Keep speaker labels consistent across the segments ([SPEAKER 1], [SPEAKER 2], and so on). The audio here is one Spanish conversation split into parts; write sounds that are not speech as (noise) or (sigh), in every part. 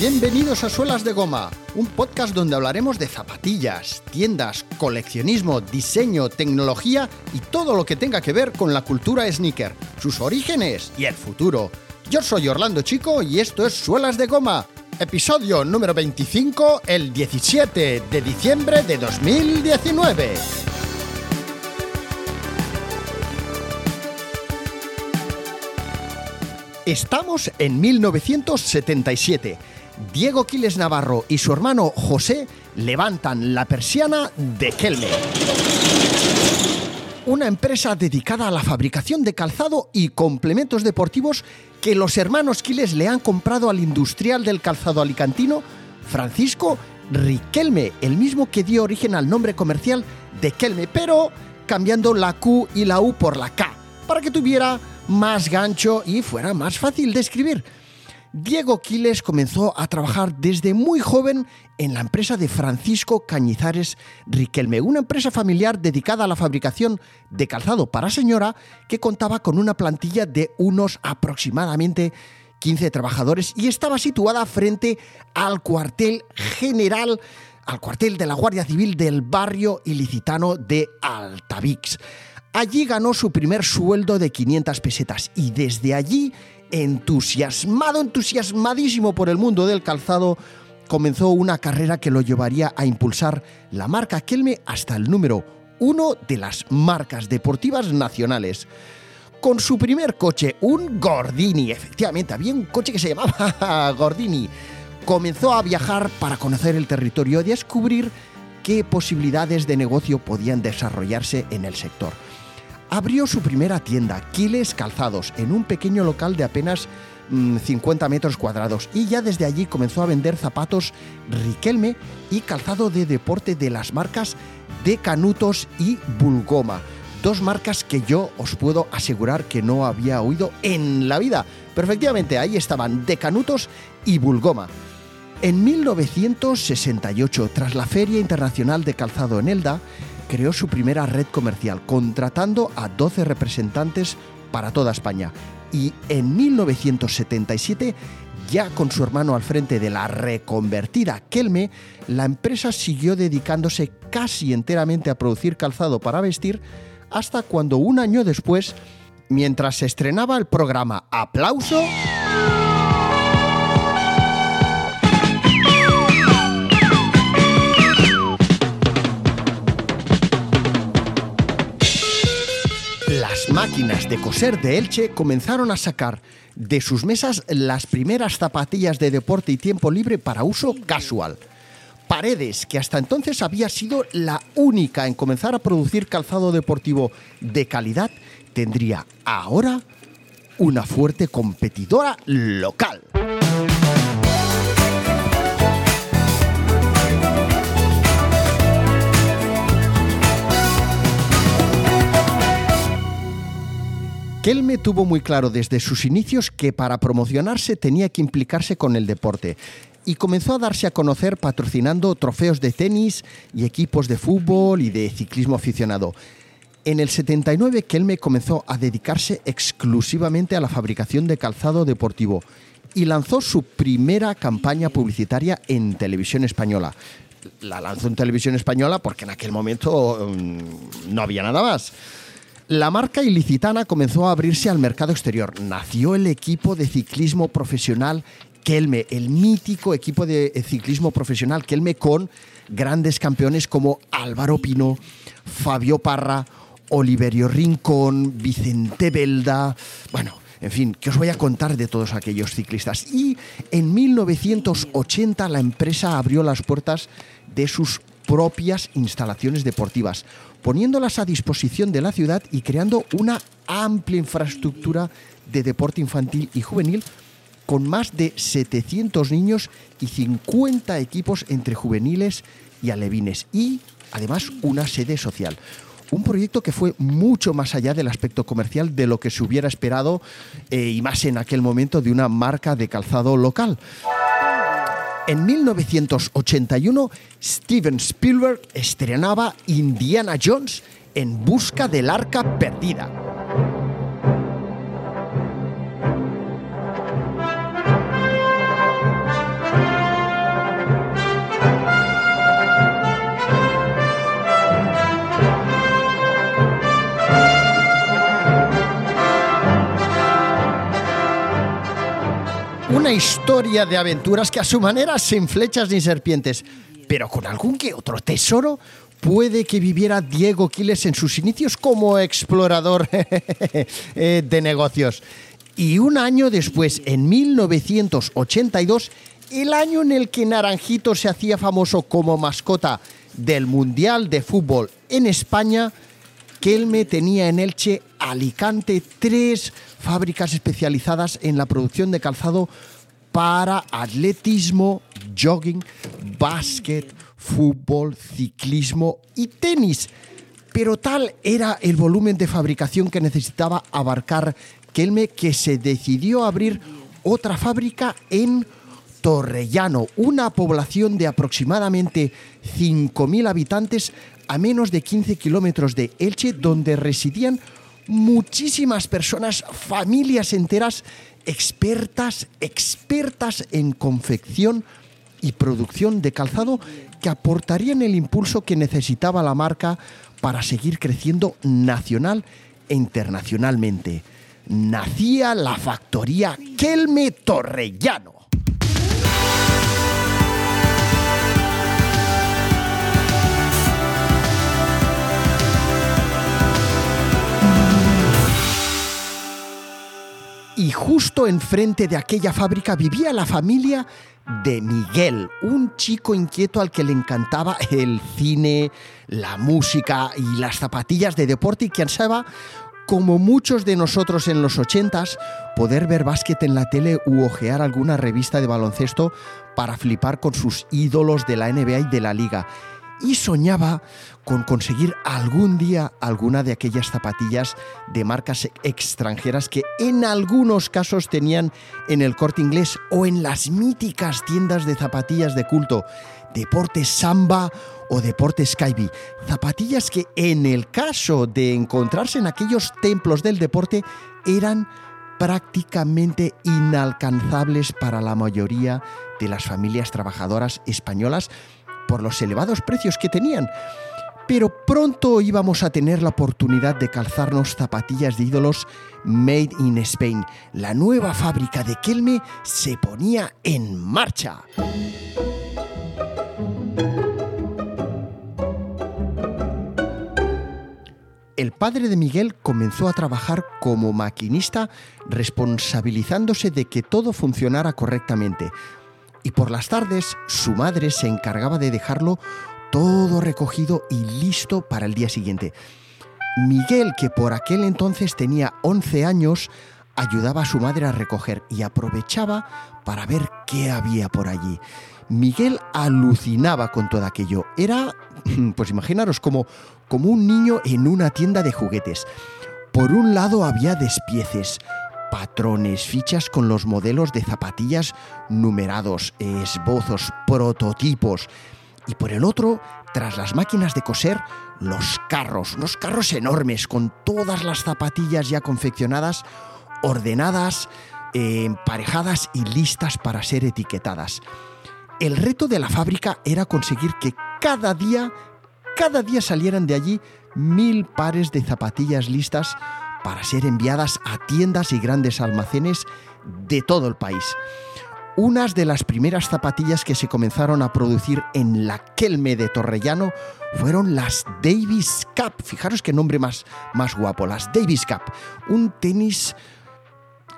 [SPEAKER 1] Bienvenidos a Suelas de Goma, un podcast donde hablaremos de zapatillas, tiendas, coleccionismo, diseño, tecnología y todo lo que tenga que ver con la cultura sneaker, sus orígenes y el futuro. Yo soy Orlando Chico y esto es Suelas de Goma, episodio número 25, el 17 de diciembre de 2019. Estamos en 1977 Diego Quiles Navarro y su hermano José levantan la persiana de Kelme. Una empresa dedicada a la fabricación de calzado y complementos deportivos que los hermanos Quiles le han comprado al industrial del calzado alicantino, Francisco Riquelme, el mismo que dio origen al nombre comercial de Kelme, pero cambiando la Q y la U por la K, para que tuviera más gancho y fuera más fácil de escribir. Diego Quiles comenzó a trabajar desde muy joven en la empresa de Francisco Cañizares Riquelme, una empresa familiar dedicada a la fabricación de calzado para señora que contaba con una plantilla de unos aproximadamente 15 trabajadores y estaba situada frente al cuartel general, al cuartel de la Guardia Civil del barrio ilicitano de Altavix. Allí ganó su primer sueldo de 500 pesetas y desde allí entusiasmado, entusiasmadísimo por el mundo del calzado, comenzó una carrera que lo llevaría a impulsar la marca Kelme hasta el número uno de las marcas deportivas nacionales. Con su primer coche, un Gordini, efectivamente, había un coche que se llamaba (laughs) Gordini, comenzó a viajar para conocer el territorio y descubrir qué posibilidades de negocio podían desarrollarse en el sector abrió su primera tienda, Quiles Calzados, en un pequeño local de apenas 50 mm, metros cuadrados y ya desde allí comenzó a vender zapatos Riquelme y calzado de deporte de las marcas de Canutos y Bulgoma. Dos marcas que yo os puedo asegurar que no había oído en la vida. Pero efectivamente ahí estaban de Canutos y Bulgoma. En 1968, tras la Feria Internacional de Calzado en Elda, creó su primera red comercial, contratando a 12 representantes para toda España. Y en 1977, ya con su hermano al frente de la reconvertida Kelme, la empresa siguió dedicándose casi enteramente a producir calzado para vestir, hasta cuando un año después, mientras se estrenaba el programa Aplauso, máquinas de coser de Elche comenzaron a sacar de sus mesas las primeras zapatillas de deporte y tiempo libre para uso casual. Paredes, que hasta entonces había sido la única en comenzar a producir calzado deportivo de calidad, tendría ahora una fuerte competidora local. Kelme tuvo muy claro desde sus inicios que para promocionarse tenía que implicarse con el deporte y comenzó a darse a conocer patrocinando trofeos de tenis y equipos de fútbol y de ciclismo aficionado. En el 79 Kelme comenzó a dedicarse exclusivamente a la fabricación de calzado deportivo y lanzó su primera campaña publicitaria en televisión española. La lanzó en televisión española porque en aquel momento mm, no había nada más. La marca ilicitana comenzó a abrirse al mercado exterior. Nació el equipo de ciclismo profesional Kelme, el mítico equipo de ciclismo profesional Kelme con grandes campeones como Álvaro Pino, Fabio Parra, Oliverio Rincón, Vicente Belda, bueno, en fin, que os voy a contar de todos aquellos ciclistas. Y en 1980 la empresa abrió las puertas de sus propias instalaciones deportivas, poniéndolas a disposición de la ciudad y creando una amplia infraestructura de deporte infantil y juvenil con más de 700 niños y 50 equipos entre juveniles y alevines y además una sede social. Un proyecto que fue mucho más allá del aspecto comercial de lo que se hubiera esperado eh, y más en aquel momento de una marca de calzado local. En 1981, Steven Spielberg estrenaba Indiana Jones en busca del arca perdida. Una historia de aventuras que a su manera sin flechas ni serpientes, pero con algún que otro tesoro puede que viviera Diego Quiles en sus inicios como explorador (laughs) eh, de negocios. Y un año después, en 1982, el año en el que Naranjito se hacía famoso como mascota del Mundial de Fútbol en España, Kelme tenía en Elche, Alicante, tres fábricas especializadas en la producción de calzado para atletismo, jogging, básquet, fútbol, ciclismo y tenis. Pero tal era el volumen de fabricación que necesitaba abarcar Kelme que se decidió abrir otra fábrica en Torrellano, una población de aproximadamente 5.000 habitantes a menos de 15 kilómetros de Elche, donde residían muchísimas personas, familias enteras, expertas, expertas en confección y producción de calzado que aportarían el impulso que necesitaba la marca para seguir creciendo nacional e internacionalmente. Nacía la factoría Kelme Torrellano. Y justo enfrente de aquella fábrica vivía la familia de Miguel, un chico inquieto al que le encantaba el cine, la música y las zapatillas de deporte y que ansiaba, como muchos de nosotros en los ochentas, poder ver básquet en la tele u ojear alguna revista de baloncesto para flipar con sus ídolos de la NBA y de la liga y soñaba con conseguir algún día alguna de aquellas zapatillas de marcas extranjeras que en algunos casos tenían en el corte inglés o en las míticas tiendas de zapatillas de culto, Deportes Samba o Deportes Skyby. Zapatillas que en el caso de encontrarse en aquellos templos del deporte eran prácticamente inalcanzables para la mayoría de las familias trabajadoras españolas por los elevados precios que tenían. Pero pronto íbamos a tener la oportunidad de calzarnos zapatillas de ídolos made in Spain. La nueva fábrica de Kelme se ponía en marcha. el padre de Miguel comenzó a trabajar como maquinista responsabilizándose de que todo funcionara correctamente y por las tardes su madre se encargaba de dejarlo todo recogido y listo para el día siguiente. Miguel, que por aquel entonces tenía 11 años, ayudaba a su madre a recoger y aprovechaba para ver qué había por allí. Miguel alucinaba con todo aquello. Era, (laughs) pues imaginaros, como, como un niño en una tienda de juguetes. Por un lado había despieces, patrones, fichas con los modelos de zapatillas numerados, esbozos, prototipos. Y por el otro, tras las máquinas de coser, los carros, unos carros enormes con todas las zapatillas ya confeccionadas, ordenadas, emparejadas y listas para ser etiquetadas. El reto de la fábrica era conseguir que cada día, cada día salieran de allí mil pares de zapatillas listas para ser enviadas a tiendas y grandes almacenes de todo el país. Unas de las primeras zapatillas que se comenzaron a producir en la Kelme de Torrellano fueron las Davis Cup. Fijaros qué nombre más, más guapo, las Davis Cup. Un tenis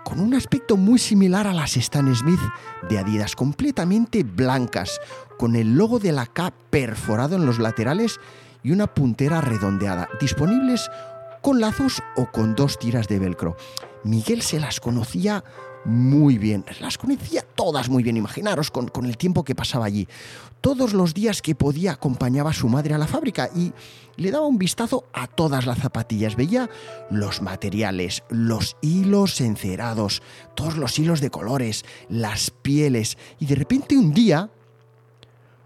[SPEAKER 1] con un aspecto muy similar a las Stan Smith de Adidas, completamente blancas, con el logo de la K perforado en los laterales y una puntera redondeada, disponibles con lazos o con dos tiras de velcro. Miguel se las conocía muy bien, las conocía todas muy bien, imaginaros con, con, el tiempo que pasaba allí. Todos los días que podía acompañaba a su madre a la fábrica y le daba un vistazo a todas las zapatillas, veía los materiales, los hilos encerados, todos los hilos de colores, las pieles y de repente un día,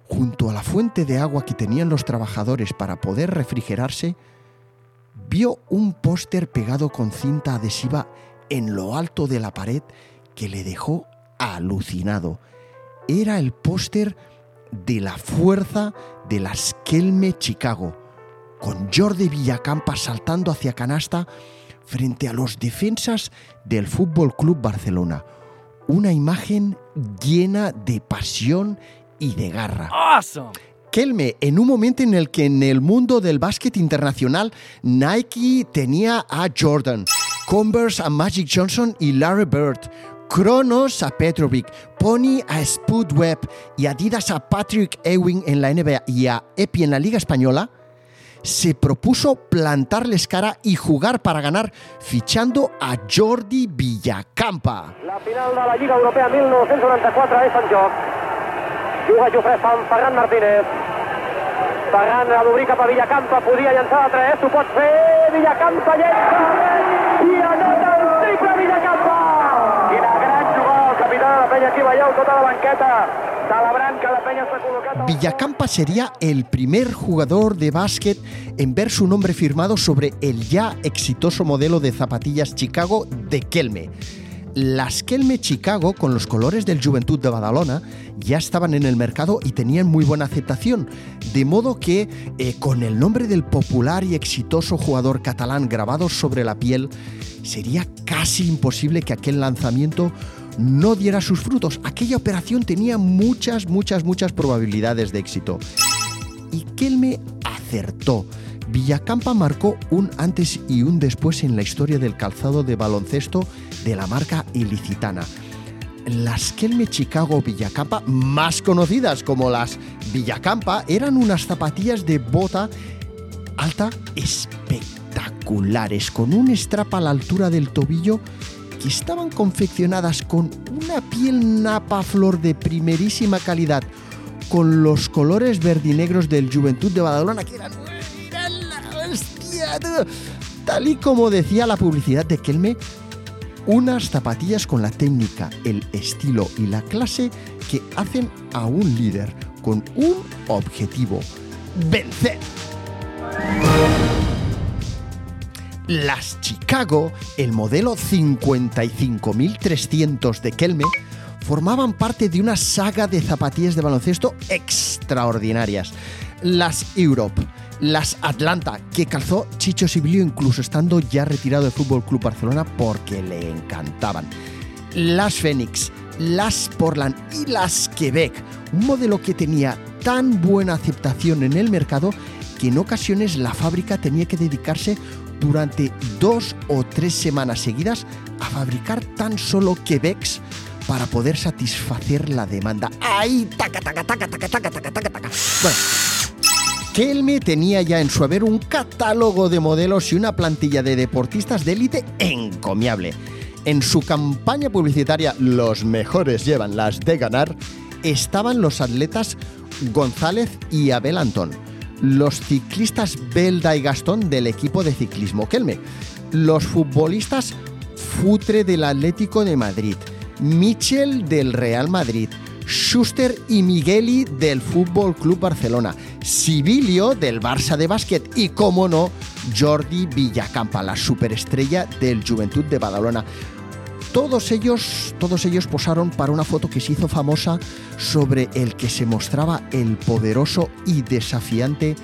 [SPEAKER 1] junto a la fuente de agua que tenían los trabajadores para poder refrigerarse, vio un póster pegado con cinta adhesiva en lo alto de la pared que le dejó alucinado. Era el póster de la fuerza de la Kelme Chicago, con Jordi Villacampa saltando hacia canasta frente a los defensas del Fútbol Club Barcelona. una imagen llena de pasión y de garra. En un momento en el que en el mundo del básquet internacional Nike tenía a Jordan, Converse a Magic Johnson y Larry Bird, Kronos a Petrovic, Pony a Spud Webb y Adidas a Patrick Ewing en la NBA y a Epi en la Liga Española, se propuso plantarles cara y jugar para ganar fichando a Jordi Villacampa.
[SPEAKER 2] La final de la Lliga Europea 1994 és en joc. Juga Jofre Ferran Martínez. Ferran a d'obrir cap a Villacampa, podia llançar de 3, ho pot fer, Villacampa llença i anota el triple Villacampa! Quina gran jugada el capità de la penya, aquí veieu tota la banqueta celebrant que la penya s'ha col·locat... al-
[SPEAKER 1] Villacampa sería el primer jugador de básquet en ver su nombre firmado sobre el ya exitoso modelo de zapatillas Chicago de Kelme. Las Kelme Chicago, con los colores del Juventud de Badalona, ya estaban en el mercado y tenían muy buena aceptación, de modo que eh, con el nombre del popular y exitoso jugador catalán grabado sobre la piel, sería casi imposible que aquel lanzamiento no diera sus frutos. Aquella operación tenía muchas, muchas, muchas probabilidades de éxito. Y Kelme acertó. Villacampa marcó un antes y un después en la historia del calzado de baloncesto de la marca ilicitana. Las Kelme Chicago Villacampa, más conocidas como las Villacampa, eran unas zapatillas de bota alta espectaculares, con un strap a la altura del tobillo que estaban confeccionadas con una piel napa flor de primerísima calidad, con los colores verdinegros del Juventud de Badalona, que eran, la hostia, tal y como decía la publicidad de Kelme, unas zapatillas con la técnica, el estilo y la clase que hacen a un líder con un objetivo, vencer. Las Chicago, el modelo 55300 de Kelme, formaban parte de una saga de zapatillas de baloncesto extraordinarias. Las Europe, las Atlanta, que calzó Chicho Sibilio incluso estando ya retirado del Fútbol Club Barcelona porque le encantaban. Las Phoenix, las Portland y las Quebec, un modelo que tenía tan buena aceptación en el mercado que en ocasiones la fábrica tenía que dedicarse durante dos o tres semanas seguidas a fabricar tan solo Quebecs para poder satisfacer la demanda. ¡Ay! ¡Taca, taca, taca, taca, taca, taca, taca, taca! Bueno, Kelme tenía ya en su haber un catálogo de modelos y una plantilla de deportistas de élite encomiable. En su campaña publicitaria Los mejores llevan las de ganar, estaban los atletas González y Abel Antón, los ciclistas Belda y Gastón del equipo de ciclismo Kelme, los futbolistas Futre del Atlético de Madrid, Michel del Real Madrid, Schuster y Migueli del Fútbol Club Barcelona, Sibilio del Barça de básquet y, como no, Jordi Villacampa, la superestrella del Juventud de Badalona. Todos ellos, todos ellos posaron para una foto que se hizo famosa sobre el que se mostraba el poderoso y desafiante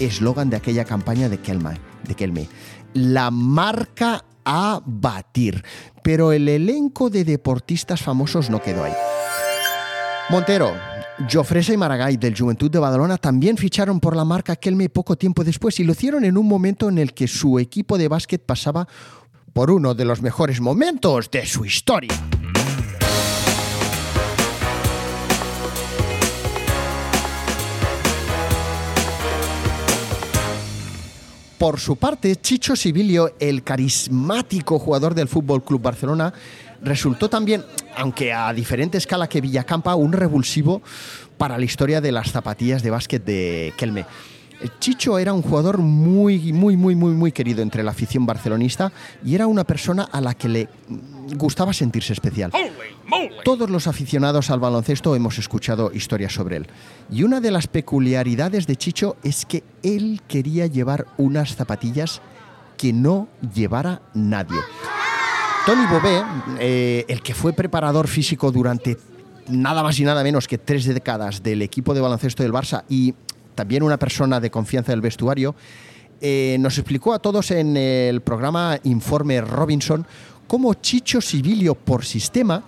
[SPEAKER 1] eslogan de aquella campaña de Kelme, de Kelme. La marca a batir. Pero el elenco de deportistas famosos no quedó ahí. Montero, Jofresa y Maragall del Juventud de Badalona también ficharon por la marca Kelme poco tiempo después y lo hicieron en un momento en el que su equipo de básquet pasaba por uno de los mejores momentos de su historia. Por su parte, Chicho Sibilio, el carismático jugador del Fútbol Club Barcelona, resultó también, aunque a diferente escala que Villacampa, un revulsivo para la historia de las zapatillas de básquet de Kelme. Chicho era un jugador muy, muy, muy, muy, muy querido entre la afición barcelonista y era una persona a la que le gustaba sentirse especial. Todos los aficionados al baloncesto hemos escuchado historias sobre él. Y una de las peculiaridades de Chicho es que él quería llevar unas zapatillas que no llevara nadie. Tony Bobé, eh, el que fue preparador físico durante nada más y nada menos que tres décadas del equipo de baloncesto del Barça y también una persona de confianza del vestuario, eh, nos explicó a todos en el programa Informe Robinson cómo Chicho Sibilio, por sistema,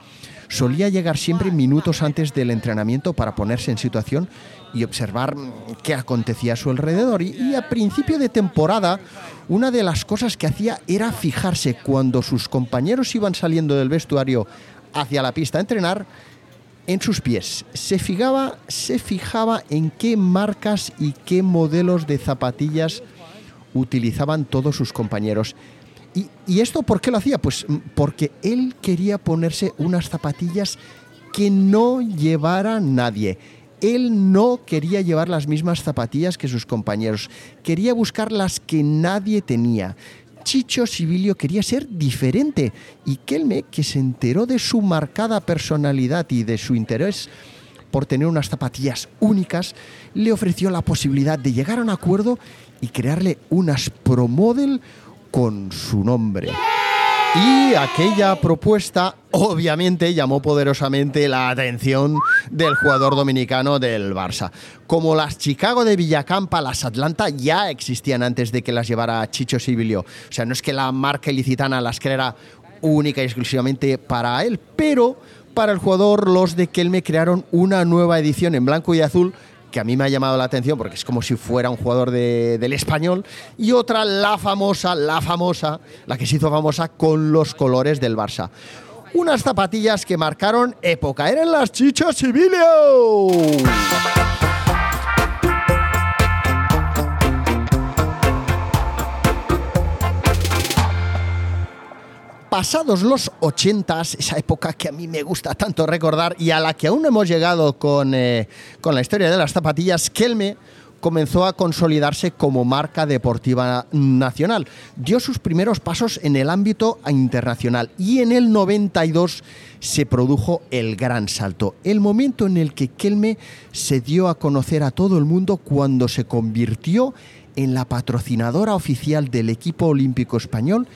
[SPEAKER 1] solía llegar siempre minutos antes del entrenamiento para ponerse en situación y observar qué acontecía a su alrededor. Y, a principio de temporada, una de las cosas que hacía era fijarse cuando sus compañeros iban saliendo del vestuario hacia la pista a entrenar, en sus pies. Se fijaba, se fijaba en qué marcas y qué modelos de zapatillas utilizaban todos sus compañeros. ¿Y, ¿Y, esto por qué lo hacía? Pues mm, porque él quería ponerse unas zapatillas que no llevara nadie. Él no quería llevar las mismas zapatillas que sus compañeros, quería buscar las que nadie tenía. Chicho Sibilio quería ser diferente y Kelme, que se enteró de su marcada personalidad y de su interés por tener unas zapatillas únicas, le ofreció la posibilidad de llegar a un acuerdo y crearle unas Pro Model con su nombre. Y aquella propuesta obviamente llamó poderosamente la atención del jugador dominicano del Barça. Como las Chicago de Villacampa, las Atlanta ya existían antes de que las llevara Chicho Sibilio. O sea, no es que la marca ilicitana las creara única y exclusivamente para él, pero para el jugador los de Kelme crearon una nueva edición en blanco y azul que a mí me ha llamado la atención porque es como si fuera un jugador del español, y otra, la famosa, la famosa, la que se hizo famosa con los colores del Barça. Unas zapatillas que marcaron época, eran las Chichas Civilio. Pasados los 80, esa época que a mí me gusta tanto recordar y a la que aún no hemos llegado con, eh, con la historia de las zapatillas, Kelme comenzó a consolidarse como marca deportiva nacional. Dio sus primeros pasos en el ámbito internacional y en el 92 se produjo el gran salto, el momento en el que Kelme se dio a conocer a todo el mundo cuando se convirtió en la patrocinadora oficial del equipo olímpico español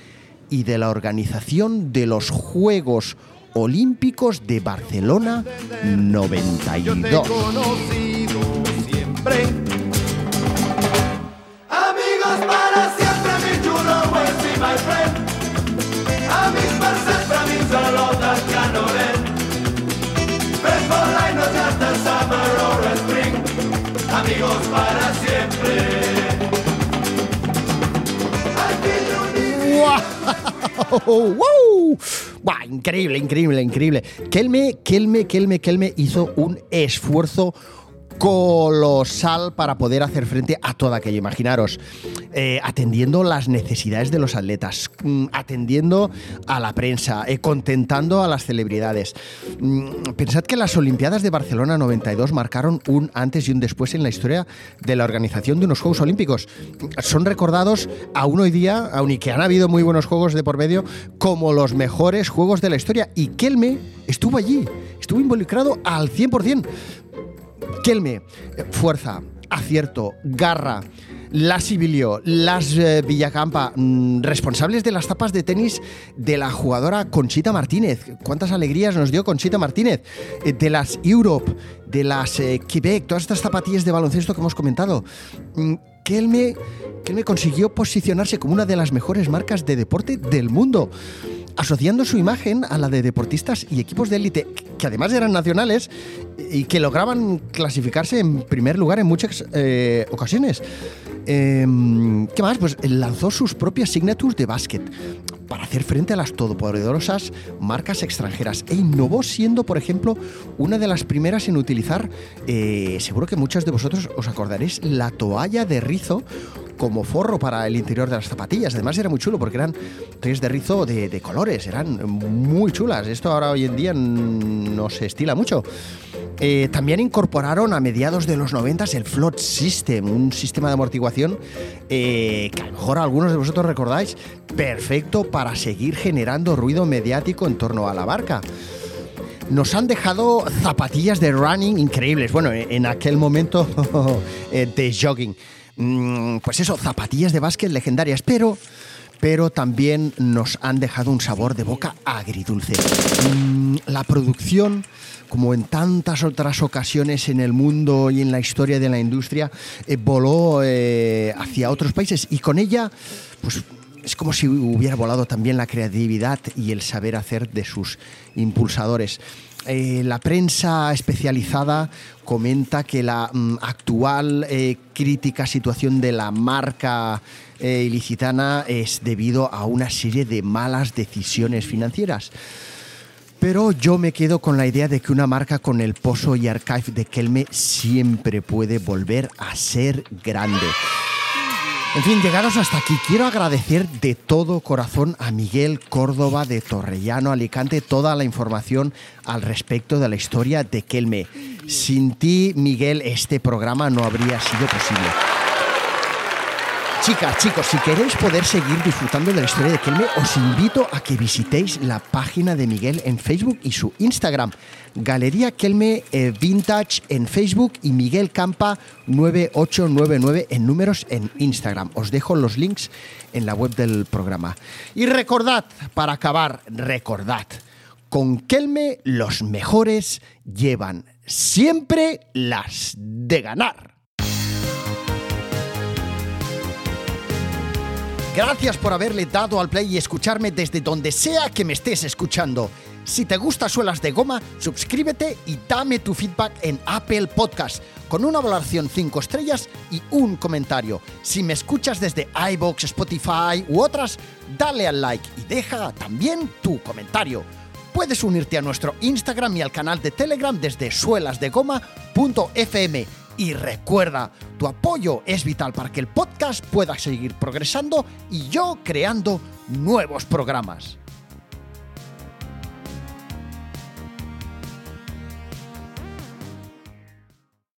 [SPEAKER 1] y de la organización de los Juegos Olímpicos de Barcelona 92. Yo te conocido siempre. Amigos para siempre, siempre. ¡Wow! Increíble, increíble, increíble. Kelme, Kelme, Kelme, Kelme hizo un esfuerzo colosal para poder hacer frente a todo aquello. Imaginaros, eh, atendiendo las necesidades de los atletas, mm, atendiendo a la prensa, eh, contentando a las celebridades. Mm, pensad que las Olimpiadas de Barcelona 92 marcaron un antes y un después en la historia de la organización de unos Juegos Olímpicos. Son recordados aún hoy día, aun que han habido muy buenos juegos de por medio, como los mejores juegos de la historia. Y Kelme estuvo allí, estuvo involucrado al 100%. Kelme, fuerza, acierto, garra. Las eh, Villacampa, mm, responsables de las tapas de tenis de la jugadora Conchita Martínez. ¿Cuántas alegrías nos dio Conchita Martínez? Eh, de las Europe, de las eh, Quebec, todas estas zapatillas de baloncesto que hemos comentado. Mm, Kelme consiguió posicionarse como una de las mejores marcas de deporte del mundo asociando su imagen a la de deportistas y equipos de élite que además eran nacionales y que lograban clasificarse en primer lugar en muchas eh, ocasiones. Em, ¿Qué más? Pues lanzó sus propias signatures de básquet para hacer frente a las todopoderosas marcas extranjeras e innovó siendo, por ejemplo, una de las primeras en utilizar, eh, seguro que muchos de vosotros os acordaréis, la toalla de rizo como forro para el interior de las zapatillas. Además era muy chulo porque eran toallas de rizo de, de colores, eran muy chulas. Esto ahora hoy en día no se estila mucho. Eh, también incorporaron a mediados de los 90 el Float System, un sistema de amortiguación eh, que a lo mejor algunos de vosotros recordáis, perfecto para seguir generando ruido mediático en torno a la barca. Nos han dejado zapatillas de running increíbles, bueno, en aquel momento (laughs) eh, de jogging. Mm, pues eso, zapatillas de básquet legendarias, pero pero también nos han dejado un sabor de boca agridulce. Mm, la producción, como en tantas otras ocasiones en el mundo y en la historia de la industria, eh, voló eh, hacia otros países y con ella, pues es como si hubiera volado también la creatividad y el saber hacer de sus impulsadores. Eh, la prensa especializada comenta que la mm, actual eh, crítica situación de la marca eh, ilicitana es debido a una serie de malas decisiones financieras. Pero yo me quedo con la idea de que una marca con el pozo y archive de Kelme siempre puede volver a ser grande. En fin, llegaros hasta aquí. Quiero agradecer de todo corazón a Miguel Córdoba de Torrellano, Alicante, toda la información al respecto de la historia de Kelme. Sin ti, Miguel, este programa no habría sido posible. Chicas, chicos, si queréis poder seguir disfrutando de la historia de Kelme, os invito a que visitéis la página de Miguel en Facebook y su Instagram. Galería Kelme eh, Vintage en Facebook y Miguel Campa 9899 en números en Instagram. Os dejo los links en la web del programa. Y recordad, para acabar, recordad, con Kelme los mejores llevan siempre las de ganar. Gracias por haberle dado al play y escucharme desde donde sea que me estés escuchando. Si te gusta Suelas de Goma, suscríbete y dame tu feedback en Apple Podcast con una valoración 5 estrellas y un comentario. Si me escuchas desde iBox, Spotify u otras, dale al like y deja también tu comentario. Puedes unirte a nuestro Instagram y al canal de Telegram desde suelasdegoma.fm y recuerda, tu apoyo es vital para que el podcast pueda seguir progresando y yo creando nuevos programas.